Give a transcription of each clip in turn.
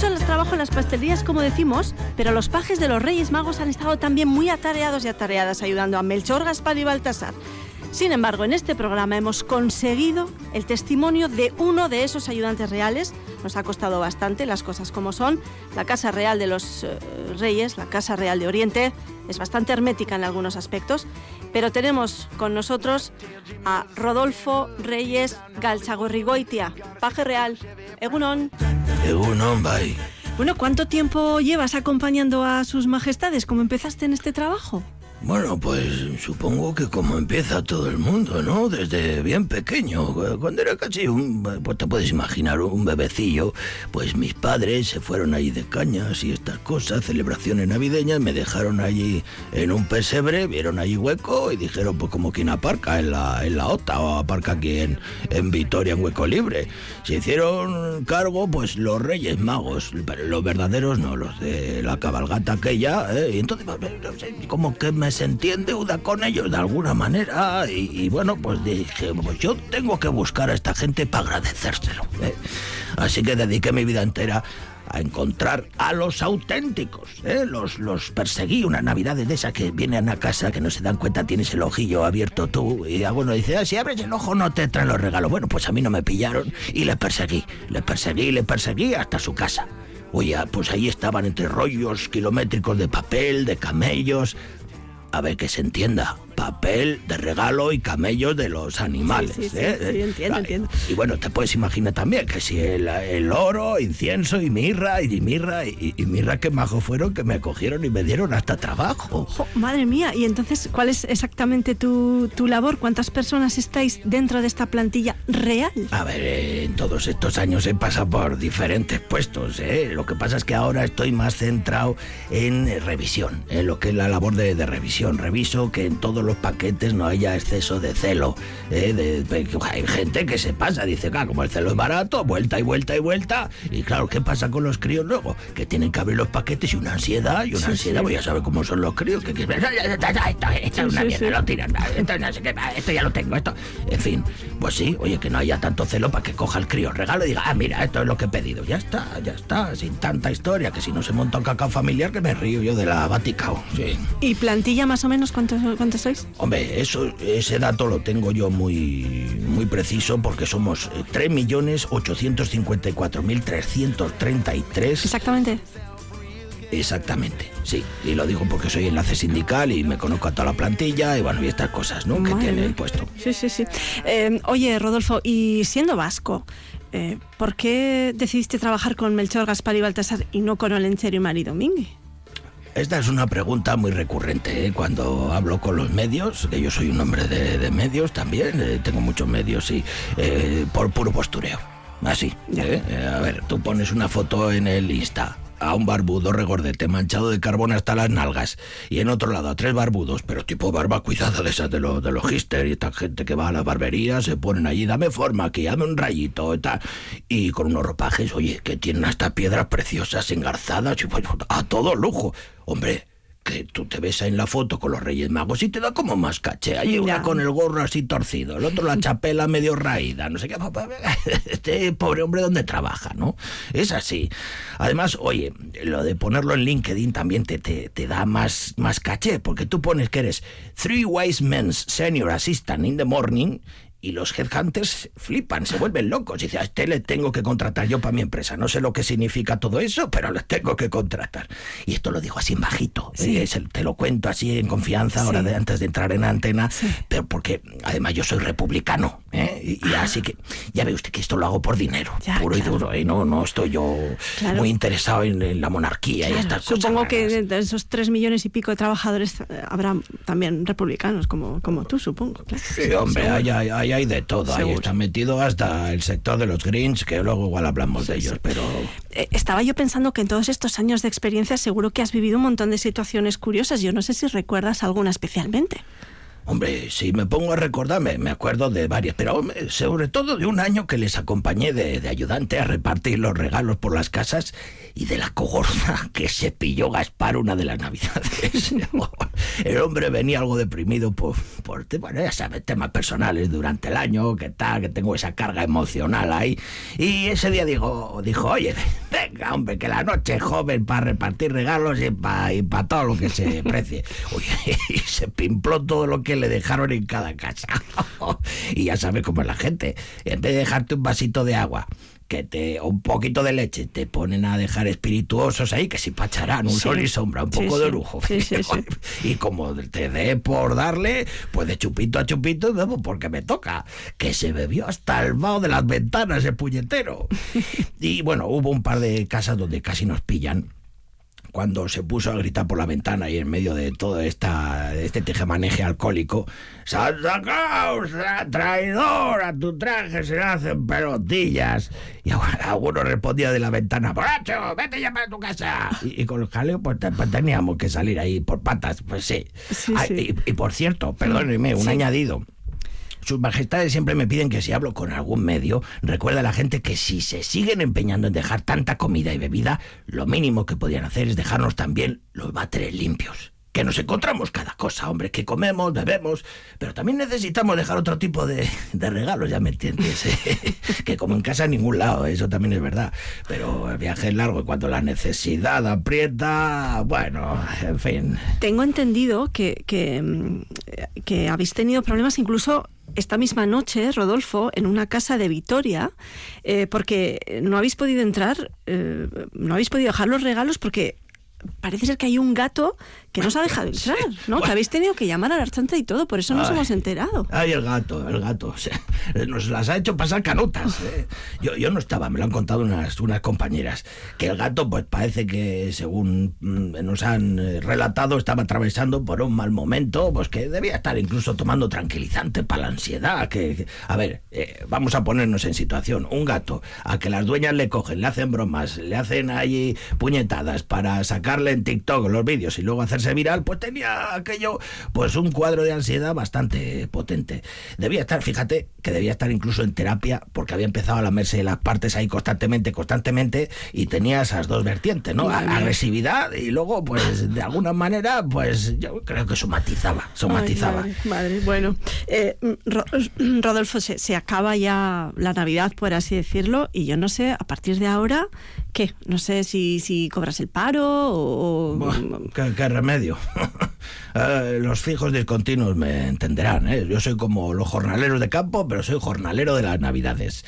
mucho el trabajo en las pastelerías, como decimos, pero los pajes de los Reyes Magos han estado también muy atareados y atareadas ayudando a Melchor, Gaspar y Baltasar. Sin embargo, en este programa hemos conseguido el testimonio de uno de esos ayudantes reales. Nos ha costado bastante las cosas como son. La Casa Real de los eh, Reyes, la Casa Real de Oriente, es bastante hermética en algunos aspectos, pero tenemos con nosotros a Rodolfo Reyes Galchagorrigoitia, paje real. Egunon. Egunon, bye. Bueno, ¿cuánto tiempo llevas acompañando a sus majestades? ¿Cómo empezaste en este trabajo? Bueno, pues supongo que como empieza todo el mundo, ¿no? Desde bien pequeño, cuando era casi un, pues te puedes imaginar, un bebecillo, pues mis padres se fueron allí de cañas y estas cosas, celebraciones navideñas, me dejaron allí en un pesebre, vieron allí hueco y dijeron, pues como quien aparca en la, en la OTA o aparca aquí en, Vitoria en hueco libre. Se hicieron cargo, pues los Reyes Magos, los verdaderos no, los de la cabalgata aquella, ¿eh? Y entonces, pues, como que me sentí en deuda con ellos de alguna manera y, bueno, pues dije, pues yo tengo que buscar a esta gente para agradecérselo. ¿eh? Así que dediqué mi vida entera a encontrar a los auténticos. ¿eh? Los, los perseguí una Navidad de esas que vienen a casa, que no se dan cuenta, tienes el ojillo abierto tú. Y alguno dice, ah, si abres el ojo no te traen los regalos. Bueno, pues a mí no me pillaron y les perseguí. Les perseguí, les perseguí hasta su casa. Oye, pues ahí estaban entre rollos kilométricos de papel, de camellos, a ver que se entienda papel de regalo y camellos de los animales. Sí, sí, ¿eh? sí, entiendo, entiendo. Y bueno, te puedes imaginar también que si el, oro, incienso y mirra, y mirra, y, mirra que majo fueron que me cogieron y me dieron hasta trabajo. madre mía, y entonces, ¿cuál es exactamente tu, tu, labor? ¿Cuántas personas estáis dentro de esta plantilla real? A ver, en todos estos años he pasado por diferentes puestos. ¿eh? Lo que pasa es que ahora estoy más centrado en revisión, en lo que es la labor de, de revisión. Reviso que en todos los paquetes no haya exceso de celo. ¿eh? De, hay gente que se pasa, dice, claro, como el celo es barato, vuelta y vuelta y vuelta. Y claro, ¿qué pasa con los críos luego? Que tienen que abrir los paquetes y una ansiedad, y una ansiedad, voy a saber cómo son los críos, que, esto, es una mierda, lo tiran, esto, ya lo tengo, esto. En fin, pues sí, oye, que no haya tanto celo para que coja el crío regalo y diga, ah, mira, esto es lo que he pedido. Ya está, ya está, sin tanta historia, que si no se monta un cacao familiar, que me río yo de la Vaticao. Sí. ¿Y plantilla más o menos cuántos, cuántos sois? Hombre, eso, ese dato lo tengo yo muy, muy preciso porque somos 3.854.333. Eh, Exactamente. Exactamente, sí. Y lo digo porque soy enlace sindical y me conozco a toda la plantilla y bueno, y estas cosas, ¿no? que tiene el puesto. Sí, sí, sí. Eh, oye, Rodolfo, y siendo vasco, eh, ¿por qué decidiste trabajar con Melchor, Gaspar y Baltasar y no con Olenchero y Mari Domínguez? Esta es una pregunta muy recurrente ¿eh? cuando hablo con los medios, que yo soy un hombre de, medios también, eh, tengo muchos medios y eh, por puro postureo. Así. a ver, tú pones una foto en el Insta a un barbudo regordete manchado de carbón hasta las nalgas y en otro lado a tres barbudos, pero tipo barba cuidada de esas de los de los hister y esta gente que va a la barbería se ponen allí, dame forma aquí, dame un rayito y tal, y con unos ropajes, oye, que tienen hasta piedras preciosas engarzadas y pues, a todo lujo. Hombre, que tú te ves ahí en la foto con los Reyes Magos y te da como más caché. Hay una con el gorro así torcido, el otro la chapela medio raída, no sé qué. Este pobre hombre donde trabaja, ¿no? Es así. Además, oye, lo de ponerlo en LinkedIn también te, te, te da más, más caché, porque tú pones que eres Three Wise Men's Senior Assistant in the Morning y los headhunters flipan, se vuelven locos. Y dice, a este le tengo que contratar yo para mi empresa. No sé lo que significa todo eso, pero le tengo que contratar. Y esto lo digo así en bajito. ¿eh? te lo cuento así en confianza, ahora de antes de entrar en antena. Pero porque además yo soy republicano. ¿eh? Y, ah. así que ya ve usted que esto lo hago por dinero. puro y duro. ¿eh? No, no estoy yo muy interesado en, la monarquía y estas cosas. Supongo que de esos tres millones y pico de trabajadores eh, habrá también republicanos como, como tú, supongo. Sí, hombre, hay, hay hay de todo. Ahí está metido hasta el sector de los greens, que luego igual hablamos de ellos, pero... Eh, estaba yo pensando que en todos estos años de experiencia seguro que has vivido un montón de situaciones curiosas. Yo no sé si recuerdas alguna especialmente. Hombre, si me pongo a recordarme, me acuerdo de varias, pero sobre todo de un año que les acompañé de, ayudante a repartir los regalos por las casas y de la cogorza que se pilló Gaspar una de las navidades. el hombre venía algo deprimido por, por bueno, ya sabes, temas personales durante el año, que tal, que tengo esa carga emocional ahí. Y ese día digo, dijo, oye, venga, hombre, que la noche es joven para repartir regalos y para y todo lo que se precie. Oye, y se pimpló todo lo que le dejaron en cada casa. y ya sabes cómo es la gente. En vez de dejarte un vasito de agua, que te un poquito de leche te ponen a dejar espirituosos ahí que si pacharán un sol y sombra un poco de lujo. Y como te dé por darle pues de chupito a chupito porque me toca que se bebió hasta el vaho de las ventanas el puñetero. Y bueno hubo un par de casas donde casi nos pillan cuando se puso a gritar por la ventana y en medio de todo esta, este tejemaneje alcohólico, ¡Santa Causa, traidor! A tu traje se le hacen pelotillas. Y alguno respondía de la ventana, ¡Borracho, vete ya para tu casa! Y, con el jaleo pues, pues, teníamos que salir ahí por patas, pues sí. Y, por cierto, perdóneme, un añadido. Sus majestades siempre me piden que si hablo con algún medio, recuerda a la gente que si se siguen empeñando en dejar tanta comida y bebida, lo mínimo que podían hacer es dejarnos también los váteres limpios. Que nos encontramos cada cosa, hombre, que comemos, bebemos, pero también necesitamos dejar otro tipo de, regalos, ya me entiendes, que como en casa en ningún lado, eso también es verdad, pero el viaje es largo y cuando la necesidad aprieta, bueno, en fin. Tengo entendido que, que, mm, que habéis tenido problemas incluso esta misma noche, Rodolfo, en una casa de Vitoria, eh, porque no habéis podido entrar, eh, no habéis podido dejar los regalos porque parece ser que hay un gato que nos ha dejado entrar, ¿no? Que habéis tenido que llamar a la archancha y todo, por eso nos hemos enterado. Ay, el gato, el gato. O sea, nos las ha hecho pasar canutas. ¿eh? Yo, yo no estaba, me lo han contado unas, unas compañeras, que el gato, pues parece que, según mm, nos han eh, relatado, estaba atravesando por un mal momento, pues que debía estar incluso tomando tranquilizante para la ansiedad. Que, a ver, eh, vamos a ponernos en situación. Un gato a que las dueñas le cogen, le hacen bromas, le hacen allí puñetadas para sacarle en TikTok los vídeos y luego hacer viral, pues tenía aquello, pues un cuadro de ansiedad bastante potente. Debía estar, fíjate, que debía estar incluso en terapia, porque había empezado a lamerse las partes ahí constantemente, constantemente, y tenía esas dos vertientes, ¿no? Agresividad y luego, pues, de alguna manera, pues yo creo que somatizaba, somatizaba. madre, bueno. Eh, Rodolfo, se, se acaba ya la Navidad, por así decirlo, y yo no sé, a partir de ahora, ¿qué? No sé si, si cobras el paro o... ¿qué, remedio? Eh, los fijos discontinuos me entenderán. ¿eh? Yo soy como los jornaleros de campo, pero soy jornalero de las navidades.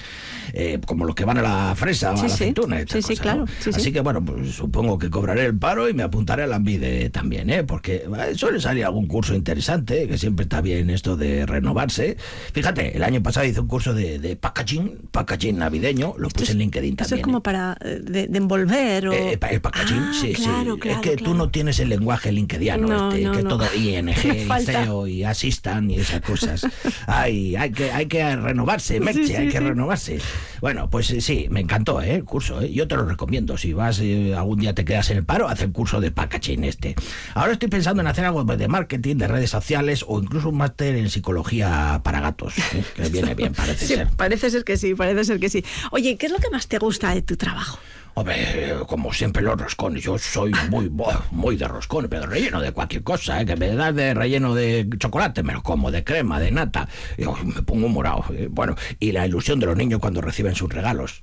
Eh, como los que van a la fresa o a la aceituna. Sí, sí, claro. Así que bueno, pues supongo que cobraré el paro y me apuntaré al AMBIDE también, ¿eh? porque suele salir algún curso interesante, que siempre está bien esto de renovarse. Fíjate, el año pasado hice un curso de, de packaging, packaging navideño, lo puse en LinkedIn también. Eso es como para de, envolver o... el packaging, ah, sí, sí. es que tú no tienes el lenguaje linkediano, este, que todo ING y CEO y Asistan y esas cosas. hay, hay, que, hay que renovarse, Merche, hay que renovarse. Bueno, pues eh, sí, me encantó ¿eh? el curso. ¿eh? Yo te lo recomiendo. Si vas eh, algún día te quedas en el paro, haz el curso de packaging este. Ahora estoy pensando en hacer algo de marketing, de redes sociales o incluso un máster en psicología para gatos. Que viene bien, parece ser. Parece ser que sí, parece ser que sí. Oye, ¿qué es lo que más te gusta de tu trabajo? Hombre, como siempre los roscones, yo soy muy muy de roscones, pero relleno de cualquier cosa, ¿eh? que me das de relleno de chocolate, me lo como, de crema, de nata, yo me pongo morado. Eh, bueno, y la ilusión de los niños cuando reciben sus regalos.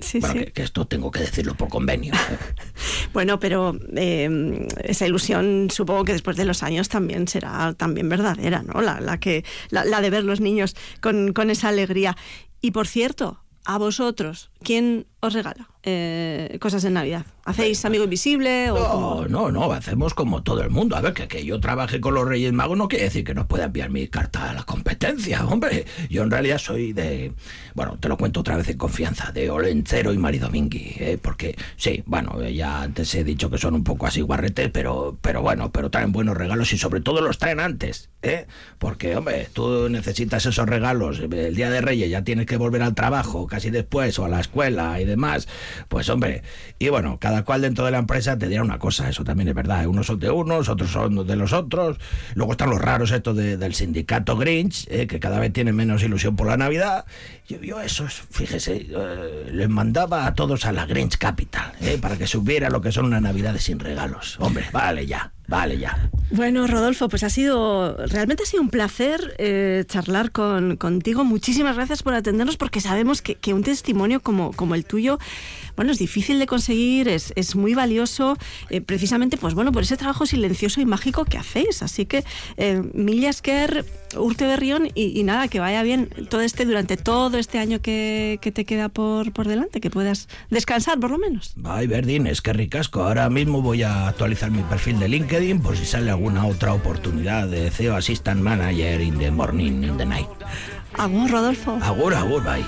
Sí, sí. Que, esto tengo que decirlo por convenio. ¿eh? bueno, pero em, esa ilusión supongo que después de los años también será también verdadera, ¿no? La, la que, la, la, de ver los niños con, con esa alegría. Y por cierto, a vosotros, ¿quién os regala eh, cosas en Navidad? ¿Hacéis amigo invisible? O no, no, no, hacemos como todo el mundo. A ver, que, que yo trabaje con los Reyes Magos no quiere decir que nos pueda enviar mi carta a la competencia, hombre. Yo en realidad soy de, bueno, te lo cuento otra vez en confianza, de Olencero y Maridomingui, ¿eh? porque sí, bueno, ya antes he dicho que son un poco así guarretes, pero, pero bueno, pero traen buenos regalos y sobre todo los traen antes, ¿eh? Porque, hombre, tú necesitas esos regalos, el Día de Reyes ya tienes que volver al trabajo casi después o a la escuela y demás, pues hombre, y bueno, cada cual dentro de la empresa te dirá una cosa, eso también es verdad, ¿eh? unos son de unos, otros son de los otros, luego están los raros estos del sindicato Grinch, ¿eh? que cada vez tienen menos ilusión por la Navidad, yo, yo esos, fíjese, eh, les mandaba a todos a la Grinch Capital, para que supiera lo que son una Navidad sin regalos, hombre, vale ya, vale ya. Bueno, Rodolfo, pues ha sido, realmente ha sido un placer eh, charlar con, contigo. Muchísimas gracias por atendernos porque sabemos que, un testimonio como, como el tuyo, bueno, es difícil de conseguir, es, es muy valioso, eh, precisamente, pues bueno, por ese trabajo silencioso y mágico que hacéis. Así que, eh, Millasker, Urte Berrión y, y, nada, que vaya bien todo este, durante todo este año que, que te queda por, por delante, que puedas descansar por lo menos. Ay, Verdín, es que ricasco. Ahora mismo voy a actualizar mi perfil de LinkedIn por si sale alguna otra oportunidad de CEO Assistant Manager in the morning, in the night. Agur, Rodolfo. Agur, agur, bye.